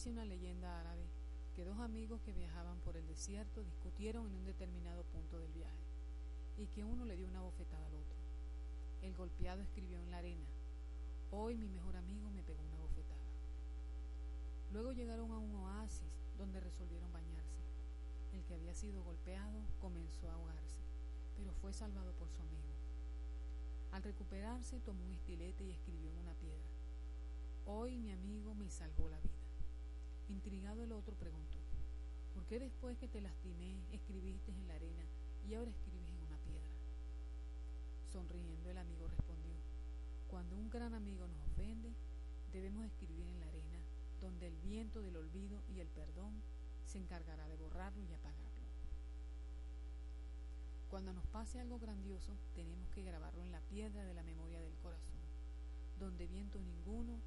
Dice una leyenda árabe que dos amigos que viajaban por el desierto discutieron en un determinado punto del viaje y que uno le dio una bofetada al otro. El golpeado escribió en la arena, hoy mi mejor amigo me pegó una bofetada. Luego llegaron a un oasis donde resolvieron bañarse. El que había sido golpeado comenzó a ahogarse, pero fue salvado por su amigo. Al recuperarse tomó un estilete y escribió en una piedra, hoy mi amigo me la vida. Intrigado el otro preguntó, ¿por qué después que te lastimé escribiste en la arena y ahora escribes en una piedra? Sonriendo el amigo respondió, cuando un gran amigo nos ofende, debemos escribir en la arena, donde el viento del olvido y el perdón se encargará de borrarlo y apagarlo. Cuando nos pase algo grandioso, tenemos que grabarlo en la piedra de la memoria del corazón, donde viento ninguno